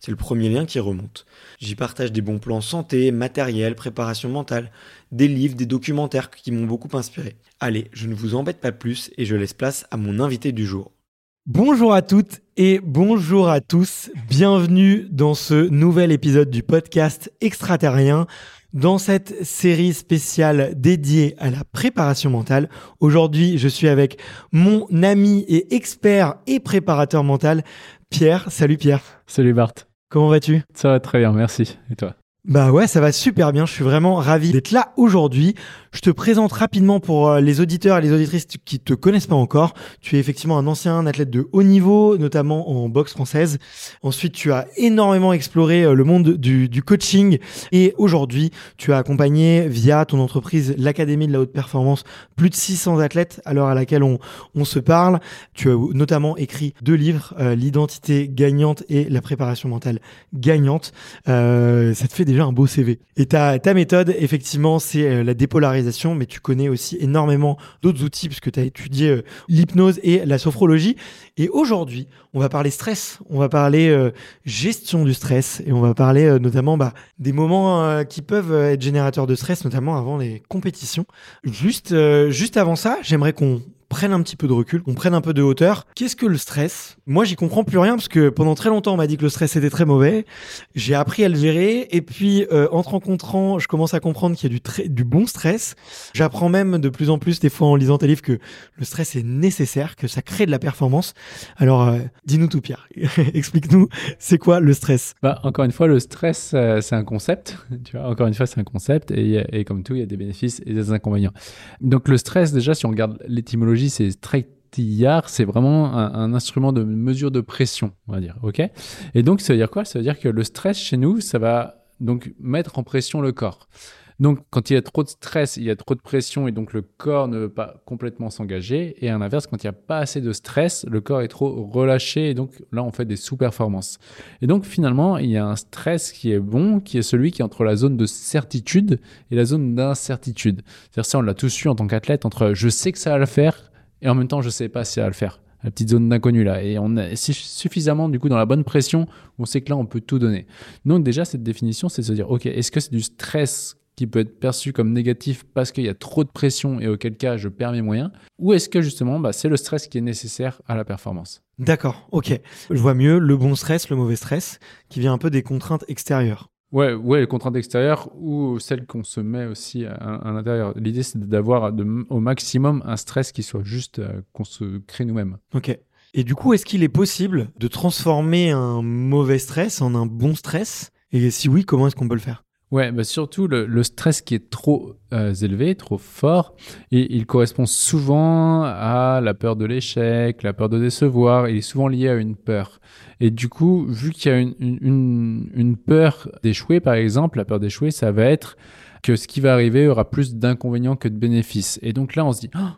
C'est le premier lien qui remonte. J'y partage des bons plans santé, matériel, préparation mentale, des livres, des documentaires qui m'ont beaucoup inspiré. Allez, je ne vous embête pas plus et je laisse place à mon invité du jour. Bonjour à toutes et bonjour à tous. Bienvenue dans ce nouvel épisode du podcast Extraterrien. Dans cette série spéciale dédiée à la préparation mentale, aujourd'hui je suis avec mon ami et expert et préparateur mental, Pierre. Salut Pierre. Salut Bart. Comment vas-tu? Ça va très bien, merci. Et toi? Bah ouais, ça va super bien. Je suis vraiment ravi d'être là aujourd'hui. Je te présente rapidement pour euh, les auditeurs et les auditrices qui te connaissent pas encore. Tu es effectivement un ancien athlète de haut niveau, notamment en boxe française. Ensuite, tu as énormément exploré euh, le monde du, du coaching et aujourd'hui, tu as accompagné via ton entreprise l'Académie de la haute performance plus de 600 athlètes à l'heure à laquelle on, on se parle. Tu as notamment écrit deux livres, euh, l'identité gagnante et la préparation mentale gagnante. Euh, ça te fait déjà un beau CV. Et ta, ta méthode, effectivement, c'est la dépolarisation, mais tu connais aussi énormément d'autres outils puisque tu as étudié euh, l'hypnose et la sophrologie. Et aujourd'hui, on va parler stress, on va parler euh, gestion du stress et on va parler euh, notamment bah, des moments qui peuvent être générateurs de stress, notamment avant les compétitions. Juste, juste avant ça, j'aimerais qu'on prenne un petit peu de recul, qu'on prenne un peu de hauteur. Qu'est-ce que le stress? Moi, j'y comprends plus rien parce que pendant très longtemps, on m'a dit que le stress était très mauvais. J'ai appris à le gérer et puis euh, en te rencontrant, je commence à comprendre qu'il y a du, bon stress. J'apprends même de plus en plus, des fois en lisant tes livres, que le stress est nécessaire, que ça crée de la performance. Alors, euh, dis-nous tout, Pierre. Explique-nous, c'est quoi le stress? Bah, Encore une fois, le stress, euh, c'est un concept. Encore une fois, c'est un concept et comme tout, il y a des bénéfices et des inconvénients. Donc, le stress, déjà, si on regarde l'étymologie c'est Streitillard, c'est vraiment un, instrument de mesure de pression, on va dire. Ok? Et donc, ça veut dire quoi? Ça veut dire que le stress chez nous, ça va donc mettre en pression le corps. Donc, quand il y a trop de stress, il y a trop de pression et donc le corps ne veut pas complètement s'engager. Et à l'inverse, quand il n'y a pas assez de stress, le corps est trop relâché et donc là, on fait des sous-performances. Et donc, finalement, il y a un stress qui est bon, qui est celui qui est entre la zone de certitude et la zone d'incertitude. C'est-à-dire ça, on l'a tous su en tant qu'athlète entre je sais que ça va le faire et en même temps, je sais pas si va le faire la petite zone d'inconnu là. Et on est suffisamment du coup dans la bonne pression, on sait que là on peut tout donner. Donc déjà cette définition, c'est de se dire ok, est-ce que c'est du stress qui peut être perçu comme négatif parce qu'il y a trop de pression et auquel cas je perds mes moyens? Ou est-ce que justement bah, c'est le stress qui est nécessaire à la performance? D'accord, ok. Je vois mieux le bon stress, le mauvais stress, qui vient un peu des contraintes extérieures. Ouais, ouais, les contraintes extérieures ou celles qu'on se met aussi à, l'intérieur. L'idée, c'est d'avoir au maximum un stress qui soit juste euh, qu'on se crée nous-mêmes. Ok. Et du coup, est-ce qu'il est possible de transformer un mauvais stress en un bon stress? Et si oui, comment est-ce qu'on peut le faire? Ouais, bah surtout le, stress qui est trop euh, élevé, trop fort, il correspond souvent à la peur de l'échec, la peur de décevoir, il est souvent lié à une peur. Et du coup, vu qu'il y a une, une, une peur d'échouer, par exemple, la peur d'échouer, ça va être que ce qui va arriver aura plus d'inconvénients que de bénéfices. Et donc là, on se dit, oh,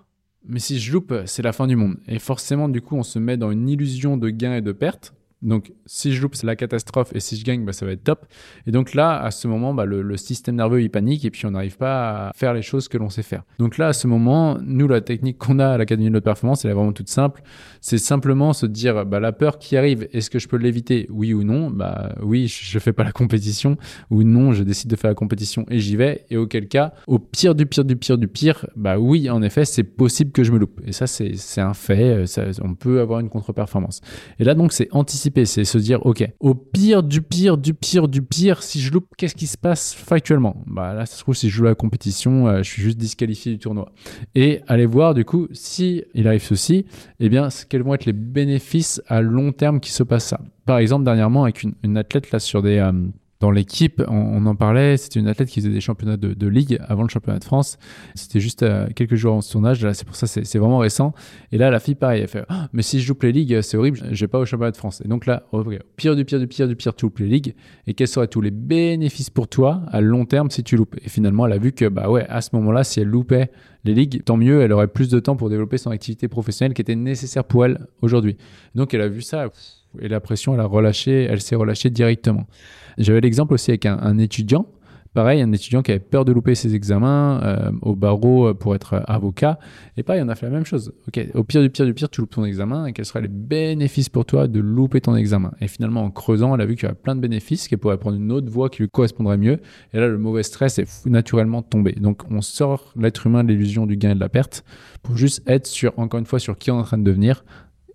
mais si je loupe, c'est la fin du monde. Et forcément, du coup, on se met dans une illusion de gain et de perte. Donc, si je loupe, c'est la catastrophe, et si je gagne, bah, ça va être top. Et donc là, à ce moment, bah, le, système nerveux, il panique, et puis on n'arrive pas à faire les choses que l'on sait faire. Donc là, à ce moment, nous, la technique qu'on a à l'Académie de haute performance, elle est vraiment toute simple. C'est simplement se dire, bah, la peur qui arrive, est-ce que je peux l'éviter Oui ou non? Bah oui, je fais pas la compétition, ou non, je décide de faire la compétition et j'y vais. Et auquel cas, au pire du pire du pire du pire, bah oui, en effet, c'est possible que je me loupe. Et ça, c'est un fait, ça, on peut avoir une contre-performance. Et là, donc, c'est anticiper c'est se dire, ok, au pire du pire du pire du pire, si je loupe, qu'est-ce qui se passe factuellement? Bah là, ça se trouve, si je joue la compétition, euh, je suis juste disqualifié du tournoi. Et aller voir, du coup, si il arrive ceci, eh bien, quels vont être les bénéfices à long terme qui se passent ça? Par exemple, dernièrement, avec une, athlète là sur des... Euh, dans l'équipe, on, en parlait, c'était une athlète qui faisait des championnats de, ligue avant le championnat de France. C'était juste euh, quelques jours son âge, là, c'est pour ça, c'est vraiment récent. Et là, la fille, pareil, elle fait ah, Mais si je loupe les ligues, c'est horrible, je vais pas au championnat de France. Et donc là, au pire du pire du pire du pire, tu loupes les ligues. Et quels seraient tous les bénéfices pour toi à long terme si tu loupes? Et finalement, elle a vu que, bah ouais, à ce moment-là, si elle loupait les ligues, tant mieux, elle aurait plus de temps pour développer son activité professionnelle qui était nécessaire pour elle aujourd'hui. Donc elle a vu ça, et la pression, elle a relâché, elle s'est relâchée directement. J'avais l'exemple aussi avec un, étudiant. Pareil, un étudiant qui avait peur de louper ses examens euh, au barreau euh, pour être avocat. Et pareil, on a fait la même chose. Au pire du pire du pire, tu loupes ton examen. Quels seraient les bénéfices pour toi de louper ton examen? Et finalement, en creusant, elle a vu qu'il y avait plein de bénéfices, qu'elle pourrait prendre une autre voie qui lui correspondrait mieux. Et là, le mauvais stress est naturellement tombé. Donc, on sort l'être humain de l'illusion du gain et de la perte pour juste être sur, encore une fois, sur qui on est en train de devenir,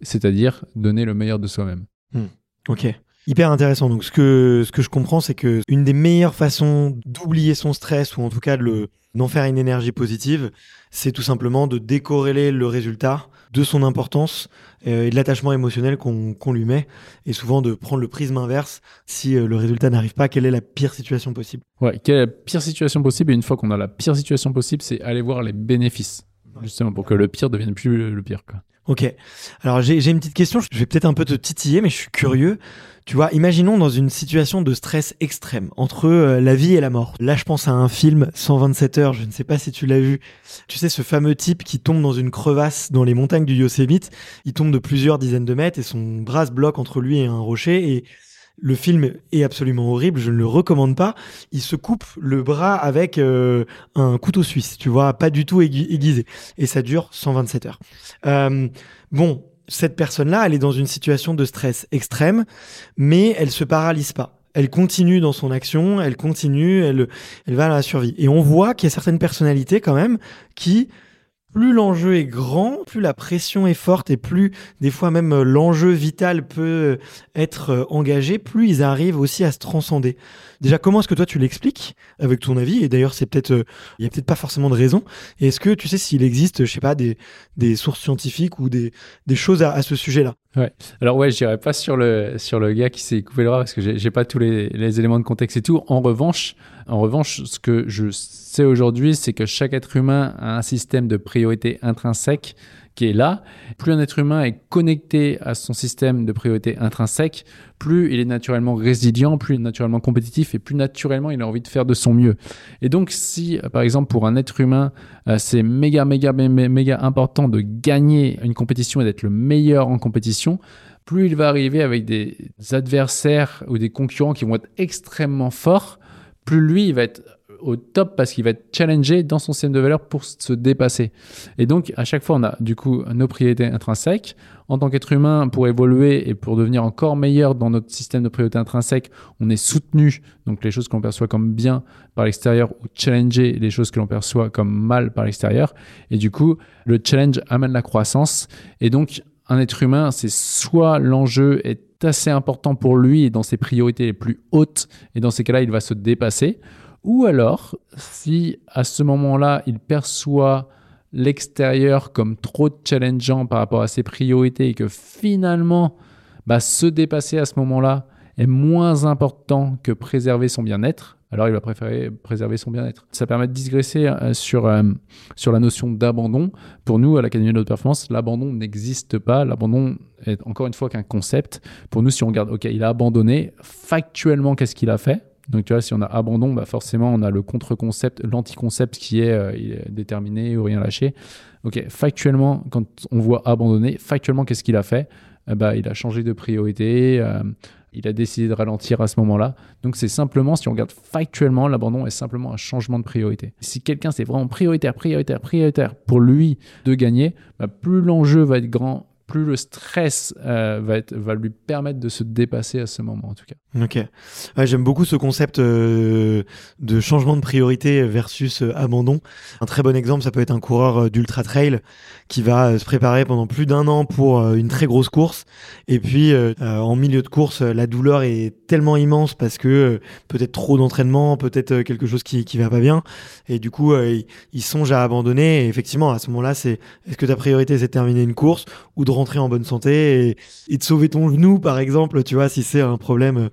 c'est-à-dire donner le meilleur de soi-même. Hmm. Ok. Hyper intéressant. Donc, ce que, ce que je comprends, c'est que une des meilleures façons d'oublier son stress, ou en tout cas de d'en faire une énergie positive, c'est tout simplement de décorréler le résultat de son importance euh, et de l'attachement émotionnel qu'on, qu'on lui met, et souvent de prendre le prisme inverse. Si euh, le résultat n'arrive pas, quelle est la pire situation possible? Ouais, quelle est la pire situation possible? Et une fois qu'on a la pire situation possible, c'est aller voir les bénéfices, justement, pour que le pire devienne plus le pire. Quoi. Ok. Alors j'ai, une petite question. Je vais peut-être un peu te titiller, mais je suis curieux. Tu vois, imaginons dans une situation de stress extrême entre euh, la vie et la mort. Là, je pense à un film 127 heures, je ne sais pas si tu l'as vu. Tu sais, ce fameux type qui tombe dans une crevasse dans les montagnes du Yosemite. Il tombe de plusieurs dizaines de mètres et son bras se bloque entre lui et un rocher et le film est absolument horrible, je ne le recommande pas. Il se coupe le bras avec euh, un couteau suisse, tu vois, pas du tout aiguisé. Et ça dure 127 heures. Euh, bon, cette personne-là, elle est dans une situation de stress extrême, mais elle se paralyse pas. Elle continue dans son action, elle continue, elle, elle va à la survie. Et on voit qu'il y a certaines personnalités quand même qui plus l'enjeu est grand, plus la pression est forte et plus des fois même euh, l'enjeu vital peut euh, être euh, engagé, plus ils arrivent aussi à se transcender. Déjà, comment est-ce que toi tu l'expliques avec ton avis? Et d'ailleurs, c'est peut-être, il y a peut-être pas forcément de raison. Et est-ce que tu sais s'il existe, je sais pas, des, sources scientifiques ou des, des choses à, ce sujet-là? Ouais. Alors ouais, je dirais pas sur le sur le gars qui s'est coupé le bras parce que j'ai pas tous les, les éléments de contexte et tout. En revanche, en revanche, ce que je sais aujourd'hui, c'est que chaque être humain a un système de priorité intrinsèque qui est là. Plus un être humain est connecté à son système de priorité intrinsèque, plus il est naturellement résilient, plus il est naturellement compétitif et plus naturellement il a envie de faire de son mieux. Et donc si, par exemple, pour un être humain, euh, c'est méga, méga, méga important de gagner une compétition et d'être le meilleur en compétition, plus il va arriver avec des adversaires ou des concurrents qui vont être extrêmement forts, plus lui, il va être au top parce qu'il va être challengé dans son système de valeur pour se dépasser. Et donc, à chaque fois, on a du coup nos priorités intrinsèques. En tant qu'être humain, pour évoluer et pour devenir encore meilleur dans notre système de priorités intrinsèques, on est soutenu, donc les choses que l'on perçoit comme bien par l'extérieur, ou challenger les choses que l'on perçoit comme mal par l'extérieur. Et du coup, le challenge amène la croissance. Et donc, un être humain, c'est soit l'enjeu est assez important pour lui et dans ses priorités les plus hautes, et dans ces cas-là, il va se dépasser. Ou alors, si à ce moment-là, il perçoit l'extérieur comme trop challengeant par rapport à ses priorités et que finalement, bah, se dépasser à ce moment-là est moins important que préserver son bien-être, alors il va préférer préserver son bien-être. Ça permet de digresser euh, sur, euh, sur la notion d'abandon. Pour nous, à l'Académie de haute performance, l'abandon n'existe pas. L'abandon est encore une fois qu'un concept. Pour nous, si on regarde, OK, il a abandonné, factuellement, qu'est-ce qu'il a fait? Donc, tu vois, si on a abandon, bah forcément, on a le contre-concept, l'anti-concept qui est, euh, déterminé ou rien lâché. Ok, factuellement, quand on voit abandonner, factuellement, qu'est-ce qu'il a fait? Bah, Il a changé de priorité, euh, il a décidé de ralentir à ce moment-là. Donc, c'est simplement, si on regarde factuellement, l'abandon est simplement un changement de priorité. Si quelqu'un, c'est vraiment prioritaire, prioritaire, prioritaire pour lui de gagner, bah, plus l'enjeu va être grand, plus le stress euh, va, lui permettre de se dépasser à ce moment, en tout cas. Ok. J'aime beaucoup ce concept euh, de changement de priorité versus euh, abandon. Un très bon exemple, ça peut être un coureur d'ultra trail qui va se préparer pendant plus d'un an pour une très grosse course. Et puis, en milieu de course, la douleur est tellement immense parce que peut-être trop d'entraînement, peut-être quelque chose qui, qui va pas bien. Et du coup, il, songe à abandonner. Effectivement, à ce moment-là, c'est est-ce que ta priorité c'est de terminer une course ou de rentrer en bonne santé et, de sauver ton genou, par exemple, tu vois, si c'est un problème.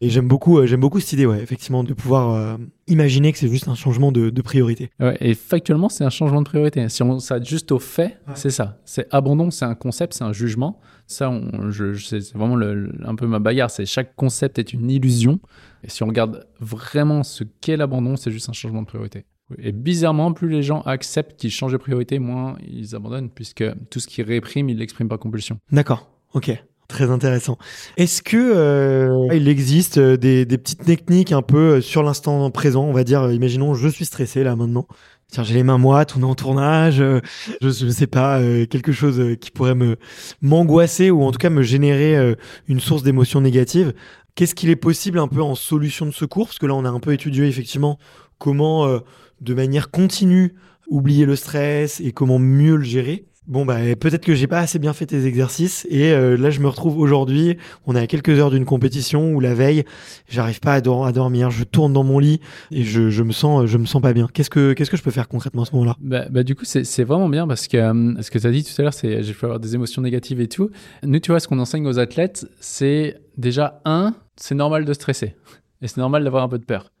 Et j'aime beaucoup, euh, j'aime beaucoup cette idée, ouais, effectivement, de pouvoir euh, imaginer que c'est juste un changement de, priorité. Ouais, et factuellement, c'est un changement de priorité. Si on s'arrête juste au fait, c'est ça. C'est abandon, c'est un concept, c'est un jugement. Ça, je, c'est vraiment un peu ma bagarre. C'est chaque concept est une illusion. Et si on regarde vraiment ce qu'est l'abandon, c'est juste un changement de priorité. Et bizarrement, plus les gens acceptent qu'ils changent de priorité, moins ils abandonnent, puisque tout ce qui réprime, ils l'expriment par compulsion. D'accord, ok. Très intéressant. Est-ce que euh, il existe euh, des, petites techniques un peu euh, sur l'instant présent, on va dire, imaginons je suis stressé là maintenant, tiens j'ai les mains moites, on est en tournage, je, ne sais pas quelque chose qui pourrait me m'angoisser ou en tout cas me générer une source d'émotions négatives. Qu'est-ce qu'il est possible un peu en solution de secours? Parce que là on a un peu étudié effectivement comment de manière continue oublier le stress et comment mieux le gérer. Bon bah peut-être que j'ai pas assez bien fait tes exercices et euh, là je me retrouve aujourd'hui, on est à quelques heures d'une compétition où la veille, j'arrive pas à, dormir, je tourne dans mon lit et je, me sens je me sens pas bien. Qu'est-ce que que je peux faire concrètement à ce moment-là? Bah, bah, du coup c'est vraiment bien parce que euh, ce que tu as dit tout à l'heure c'est j'ai pu avoir des émotions négatives et tout. Nous tu vois ce qu'on enseigne aux athlètes, c'est déjà un, c'est normal de stresser et c'est normal d'avoir un peu de peur.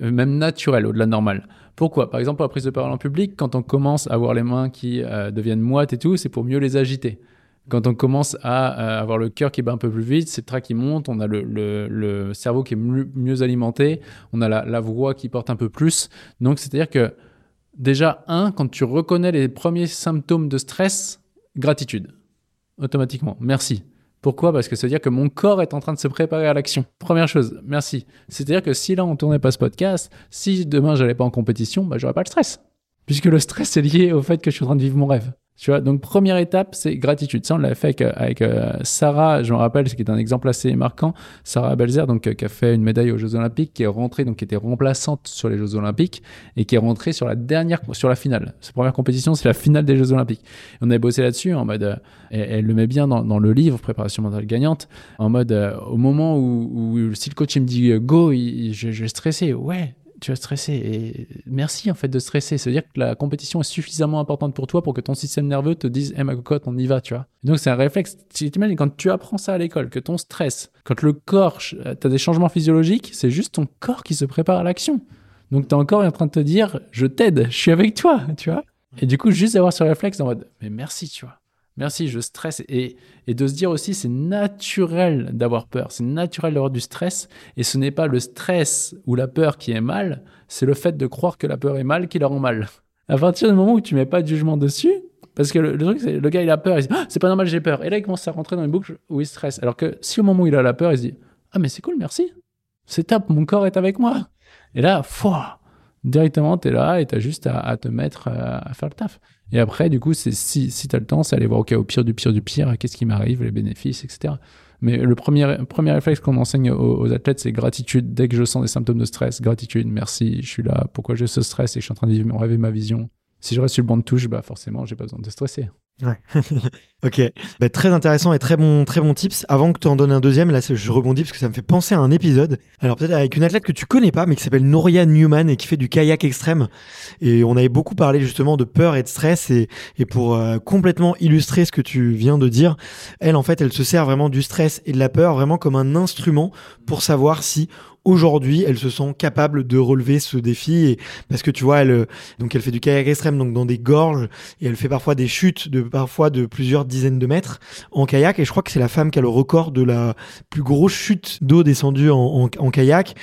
Euh, même naturel au-delà de normal. Pourquoi? Par exemple, pour la prise de parole en public, quand on commence à avoir les mains qui euh, deviennent moites et tout, c'est pour mieux les agiter. Quand on commence à euh, avoir le cœur qui bat un peu plus vite, c'est le trac qui monte, on a le, cerveau qui est mieux, alimenté, on a la, voix qui porte un peu plus. Donc, c'est-à-dire que déjà, un, quand tu reconnais les premiers symptômes de stress, gratitude. Automatiquement. Merci. Pourquoi? Parce que ça veut dire que mon corps est en train de se préparer à l'action. Première chose, merci. C'est-à-dire que si là on tournait pas ce podcast, si demain j'allais pas en compétition, bah j'aurais pas le stress. Puisque le stress est lié au fait que je suis en train de vivre mon rêve. Tu vois, donc première étape, c'est gratitude. Ça, on l'a fait avec, euh, Sarah, je me rappelle, ce qui est un exemple assez marquant. Sarah Belzer, donc, euh, qui a fait une médaille aux Jeux Olympiques, qui est rentrée, donc, qui était remplaçante sur les Jeux Olympiques et qui est rentrée sur la dernière, sur la finale. Sa première compétition, c'est la finale des Jeux Olympiques. on avait bossé là-dessus en mode, euh, elle, le met bien dans, le livre, préparation mentale gagnante, en mode, au moment où, si le coach me dit go, je, je stresser. Ouais, tu vas stresser. Et merci en fait de stresser. C'est-à-dire que la compétition est suffisamment importante pour toi pour que ton système nerveux te dise, hey ma cocotte, on y va, tu vois. donc c'est un réflexe. Tu t'imagines quand tu apprends ça à l'école, que ton stress, quand le corps, tu as des changements physiologiques, c'est juste ton corps qui se prépare à l'action. Donc corps est en train de te dire, je t'aide, je suis avec toi, tu vois. Et du coup, juste d'avoir ce réflexe en mode, mais merci, tu vois. Merci, je stresse. Et, de se dire aussi, c'est naturel d'avoir peur, c'est naturel d'avoir du stress. Et ce n'est pas le stress ou la peur qui est mal, c'est le fait de croire que la peur est mal qui la rend mal. À partir du moment où tu mets pas de jugement dessus, parce que le, truc, c'est le gars, il a peur, il se dit, ah, c'est pas normal, j'ai peur. Et là, il commence à rentrer dans une boucle où il stresse. Alors que si au moment où il a la peur, il se dit, ah, mais c'est cool, merci. C'est top, mon corps est avec moi. Et là, foi, directement, tu es là et tu as juste à, te mettre euh, à faire le taf. Et après, du coup, si, si tu as le temps, c'est aller voir, OK, au pire du pire du pire, qu'est-ce qui m'arrive, les bénéfices, etc. Mais le premier, premier réflexe qu'on enseigne aux, athlètes, c'est gratitude. Dès que je sens des symptômes de stress, gratitude, merci, je suis là, pourquoi j'ai ce stress et je suis en train de vivre mon rêve et ma vision? Si je reste sur le banc de touche, bah forcément, j'ai pas besoin de stresser. Ok. Bah, très intéressant et très bon, très bon tips. Avant que tu en donnes un deuxième, là, je rebondis parce que ça me fait penser à un épisode. Alors, peut-être avec une athlète que tu connais pas, mais qui s'appelle Noria Newman et qui fait du kayak extrême. Et on avait beaucoup parlé justement de peur et de stress. Et, et pour euh, complètement illustrer ce que tu viens de dire, elle, en fait, elle se sert vraiment du stress et de la peur vraiment comme un instrument pour savoir si aujourd'hui, elle se sent capable de relever ce défi et parce que tu vois, elle donc elle fait du kayak extrême donc dans des gorges et elle fait parfois des chutes de parfois de plusieurs dizaines de mètres en kayak et je crois que c'est la femme qui a le record de la plus grosse chute d'eau descendue en, en, kayak.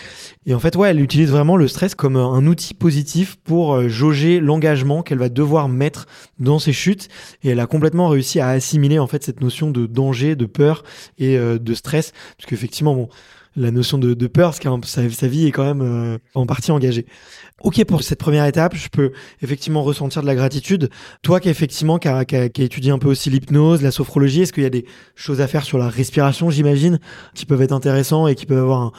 Et en fait ouais, elle utilise vraiment le stress comme un outil positif pour euh, jauger l'engagement qu'elle va devoir mettre dans ses chutes et elle a complètement réussi à assimiler en fait cette notion de danger, de peur et euh, de stress. Parce qu'effectivement bon la notion de, peur, parce que sa, vie est quand même euh, en partie engagée. Ok pour cette première étape, je peux effectivement ressentir de la gratitude. Toi qui effectivement qui a, étudié un peu aussi l'hypnose, la sophrologie, est-ce qu'il y a des choses à faire sur la respiration, j'imagine, qui peuvent être intéressants et qui peuvent avoir un,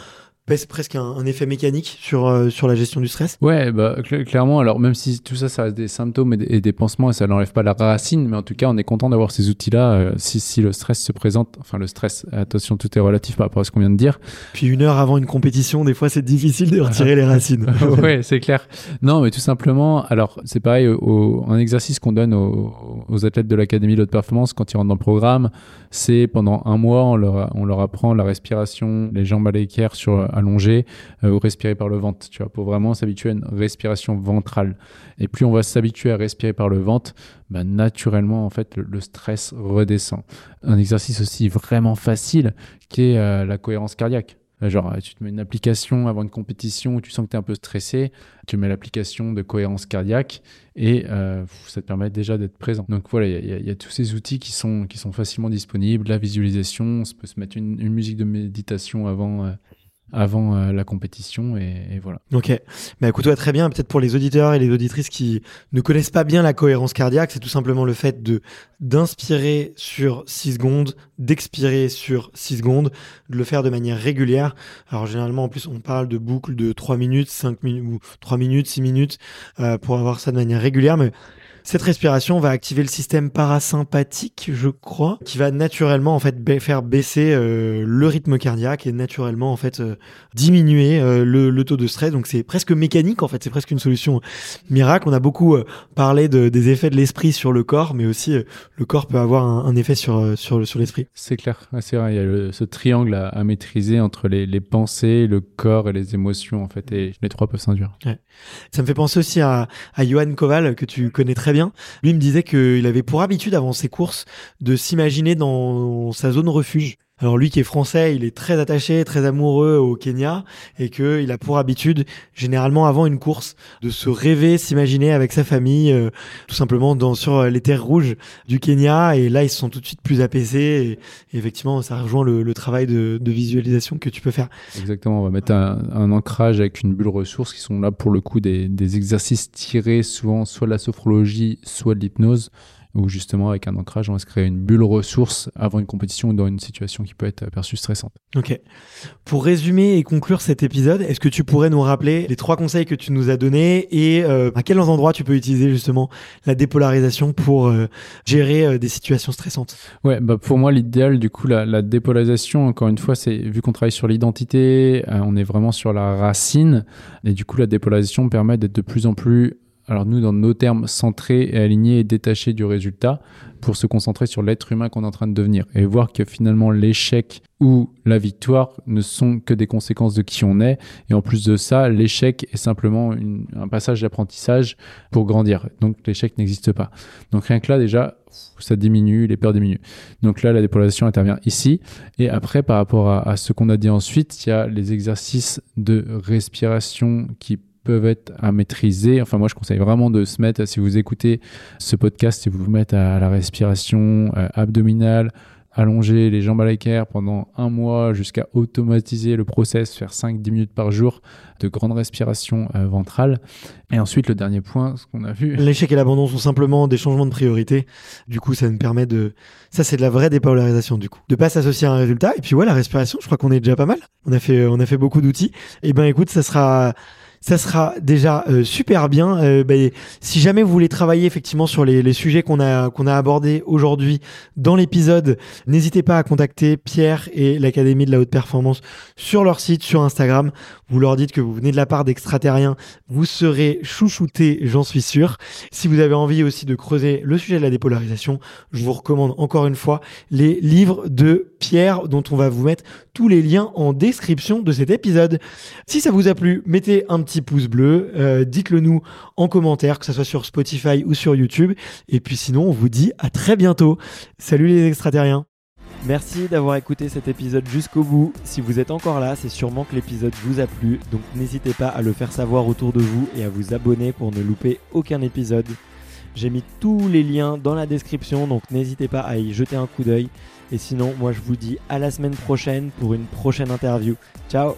presque un, effet mécanique sur, euh, sur la gestion du stress Ouais, bah, clairement. Alors, même si tout ça, ça reste des symptômes et des, pansements et ça n'enlève pas la racine, mais en tout cas, on est content d'avoir ces outils-là. Euh, si, si le stress se présente, enfin, le stress, attention, tout est relatif par rapport à ce qu'on vient de dire. Puis une heure avant une compétition, des fois, c'est difficile de retirer les racines. ouais, c'est clair. Non, mais tout simplement, alors, c'est pareil, au, un exercice qu'on donne aux, aux, athlètes de l'Académie de haute performance quand ils rentrent dans le programme, c'est pendant un mois, on leur, on leur apprend la respiration, les jambes à l'équerre sur allongé euh, ou respirer par le ventre, tu vois, pour vraiment s'habituer à une respiration ventrale. Et plus on va s'habituer à respirer par le ventre, bah, naturellement, en fait, le, stress redescend. Un exercice aussi vraiment facile qui est euh, la cohérence cardiaque. Euh, genre, tu te mets une application avant une compétition où tu sens que tu es un peu stressé, tu mets l'application de cohérence cardiaque et ça te permet déjà d'être présent. Donc voilà, il y, a tous ces outils qui sont, qui sont facilement disponibles. La visualisation, on peut se mettre une, une musique de méditation avant, avant euh, la compétition et, voilà. Ok, bah écoute, toi très bien. Peut-être pour les auditeurs et les auditrices qui ne connaissent pas bien la cohérence cardiaque, c'est tout simplement le fait de d'inspirer sur 6 secondes, d'expirer sur 6 secondes, de le faire de manière régulière. Alors généralement en plus on parle de boucles de 3 minutes, 5 minutes ou 3 minutes, 6 minutes euh, pour avoir ça de manière régulière, mais cette respiration va activer le système parasympathique, je crois, qui va naturellement en fait faire baisser euh, le rythme cardiaque et naturellement en fait euh, diminuer euh, le, taux de stress. Donc c'est presque mécanique en fait, c'est presque une solution miracle. On a beaucoup parlé de, des effets de l'esprit sur le corps, mais aussi le corps peut avoir un, effet sur sur, sur l'esprit. C'est clair, c'est vrai. Il y a ce triangle à, maîtriser entre les, les, pensées, le corps et les émotions en fait, et les trois peuvent s'induire. Ouais. Ça me fait penser aussi à, à Johan Koval que tu connais très bien. Lui me disait qu'il avait pour habitude avant ses courses de s'imaginer dans sa zone refuge. Alors lui qui est français, il est très attaché, très amoureux au Kenya et que il a pour habitude, généralement avant une course, de se rêver, s'imaginer avec sa famille, euh, tout simplement dans sur les terres rouges du Kenya. Et là, ils se sont tout de suite plus apaisés. Et, effectivement, ça rejoint le, travail de, visualisation que tu peux faire. Exactement. On va mettre un, ancrage avec une bulle ressource qui sont là pour le coup des, des exercices tirés souvent soit de la sophrologie, soit de l'hypnose où justement avec un ancrage, on va se créer une bulle ressource avant une compétition ou dans une situation qui peut être perçue stressante. Ok. Pour résumer et conclure cet épisode, est-ce que tu pourrais nous rappeler les trois conseils que tu nous as donnés et euh, à quels endroits tu peux utiliser justement la dépolarisation pour euh, gérer euh, des situations stressantes? Ouais, bah pour moi l'idéal du coup la, la, dépolarisation, encore une fois, c'est vu qu'on travaille sur l'identité, on est vraiment sur la racine et du coup la dépolarisation permet d'être de plus en plus alors nous, dans nos termes, centrés et alignés et détachés du résultat, pour se concentrer sur l'être humain qu'on est en train de devenir et voir que finalement l'échec ou la victoire ne sont que des conséquences de qui on est. Et en plus de ça, l'échec est simplement un passage d'apprentissage pour grandir. Donc l'échec n'existe pas. Donc rien que là, déjà, ça diminue, les peurs diminuent. Donc là, la dépolarisation intervient ici. Et après, par rapport à, à ce qu'on a dit ensuite, il y a les exercices de respiration qui peuvent être à maîtriser. Enfin, moi, je conseille vraiment de se mettre, si vous écoutez ce podcast, si vous vous mettez à la respiration euh, abdominale, allonger les jambes à l'équerre pendant un mois jusqu'à automatiser le process, faire 5-10 minutes par jour de grande respiration euh, ventrale. Et ensuite, le dernier point, ce qu'on a vu. L'échec et l'abandon sont simplement des changements de priorité. Du coup, ça nous permet de. Ça, c'est de la vraie dépolarisation, du coup. De pas s'associer à un résultat. Et puis, ouais, la respiration, je crois qu'on est déjà pas mal. On a fait, on a fait beaucoup d'outils. Et eh ben, écoute, ça sera ça sera déjà euh, super bien. Euh, bah, si jamais vous voulez travailler effectivement sur les, sujets qu'on a, qu'on a abordés aujourd'hui dans l'épisode, n'hésitez pas à contacter Pierre et l'Académie de la haute performance sur leur site, sur Instagram. Vous leur dites que vous venez de la part d'extraterriens, vous serez chouchouté, j'en suis sûr. Si vous avez envie aussi de creuser le sujet de la dépolarisation, je vous recommande encore une fois les livres de Pierre dont on va vous mettre tous les liens en description de cet épisode. Si ça vous a plu, mettez un petit pouce bleu, euh, dites-le nous en commentaire, que ce soit sur Spotify ou sur YouTube. Et puis sinon, on vous dit à très bientôt. Salut les extraterriens Merci d'avoir écouté cet épisode jusqu'au bout. Si vous êtes encore là, c'est sûrement que l'épisode vous a plu, donc n'hésitez pas à le faire savoir autour de vous et à vous abonner pour ne louper aucun épisode. J'ai mis tous les liens dans la description, donc n'hésitez pas à y jeter un coup d'œil. Et sinon, moi je vous dis à la semaine prochaine pour une prochaine interview. Ciao